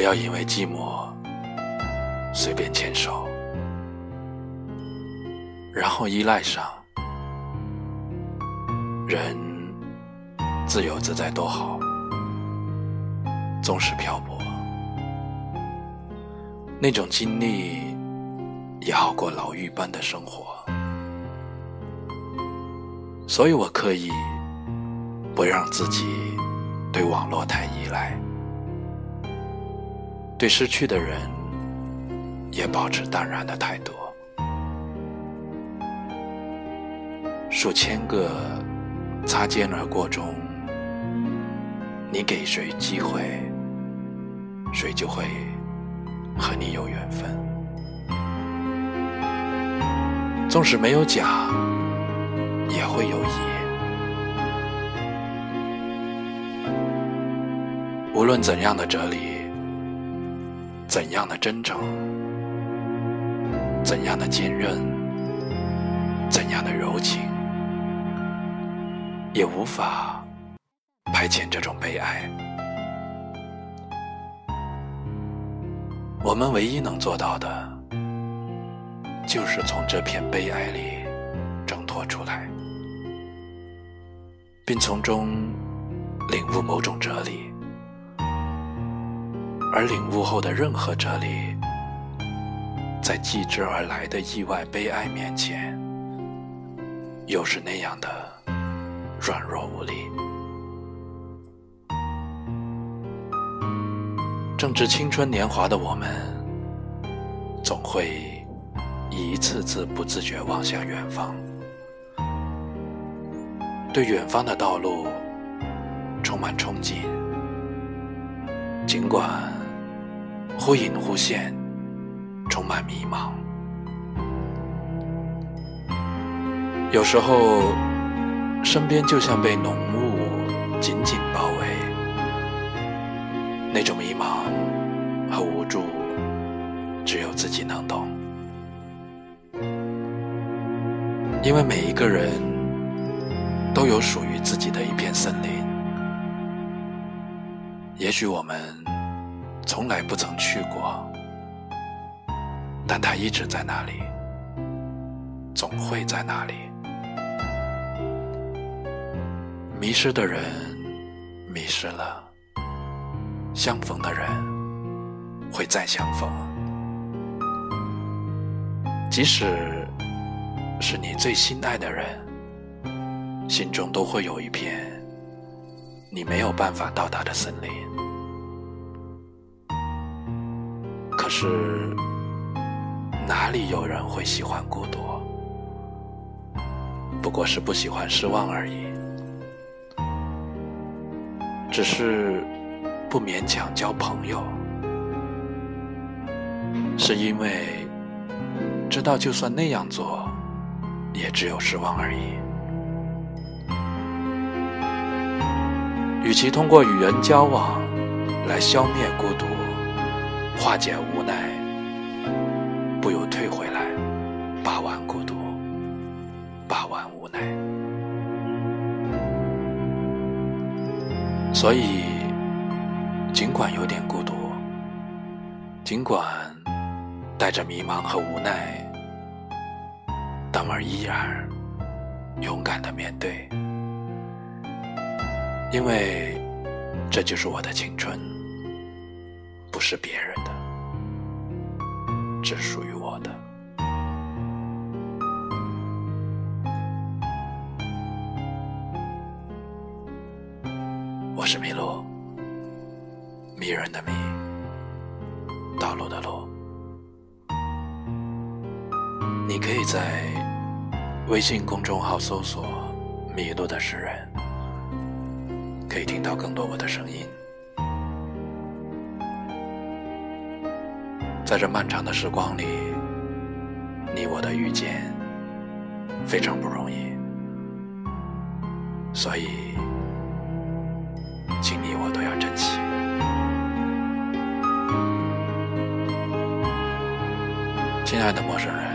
不要因为寂寞随便牵手，然后依赖上。人自由自在多好，纵使漂泊，那种经历也好过牢狱般的生活。所以我刻意不让自己对网络太依赖，对失去的人也保持淡然的态度。数千个擦肩而过中，你给谁机会，谁就会和你有缘分。纵使没有假。也会有意。无论怎样的哲理，怎样的真诚，怎样的坚韧，怎样的柔情，也无法排遣这种悲哀。我们唯一能做到的，就是从这片悲哀里挣脱出来。并从中领悟某种哲理，而领悟后的任何哲理，在继之而来的意外悲哀面前，又是那样的软弱无力。正值青春年华的我们，总会一次次不自觉望向远方。对远方的道路充满憧憬，尽管忽隐忽现，充满迷茫。有时候，身边就像被浓雾紧紧包围，那种迷茫和无助，只有自己能懂。因为每一个人。都有属于自己的一片森林，也许我们从来不曾去过，但它一直在那里，总会在那里。迷失的人迷失了，相逢的人会再相逢，即使是你最心爱的人。心中都会有一片你没有办法到达的森林，是哪里有人会喜欢孤独？不过是不喜欢失望而已，只是不勉强交朋友，是因为知道就算那样做，也只有失望而已。与其通过与人交往来消灭孤独、化解无奈，不如退回来把玩孤独、把玩无奈。所以，尽管有点孤独，尽管带着迷茫和无奈，但我依然勇敢的面对。因为这就是我的青春，不是别人的，只属于我的。我是麋鹿，迷人的迷，道路的路。你可以在微信公众号搜索“迷路的诗人”。可以听到更多我的声音，在这漫长的时光里，你我的遇见非常不容易，所以，请你我都要珍惜。亲爱的陌生人。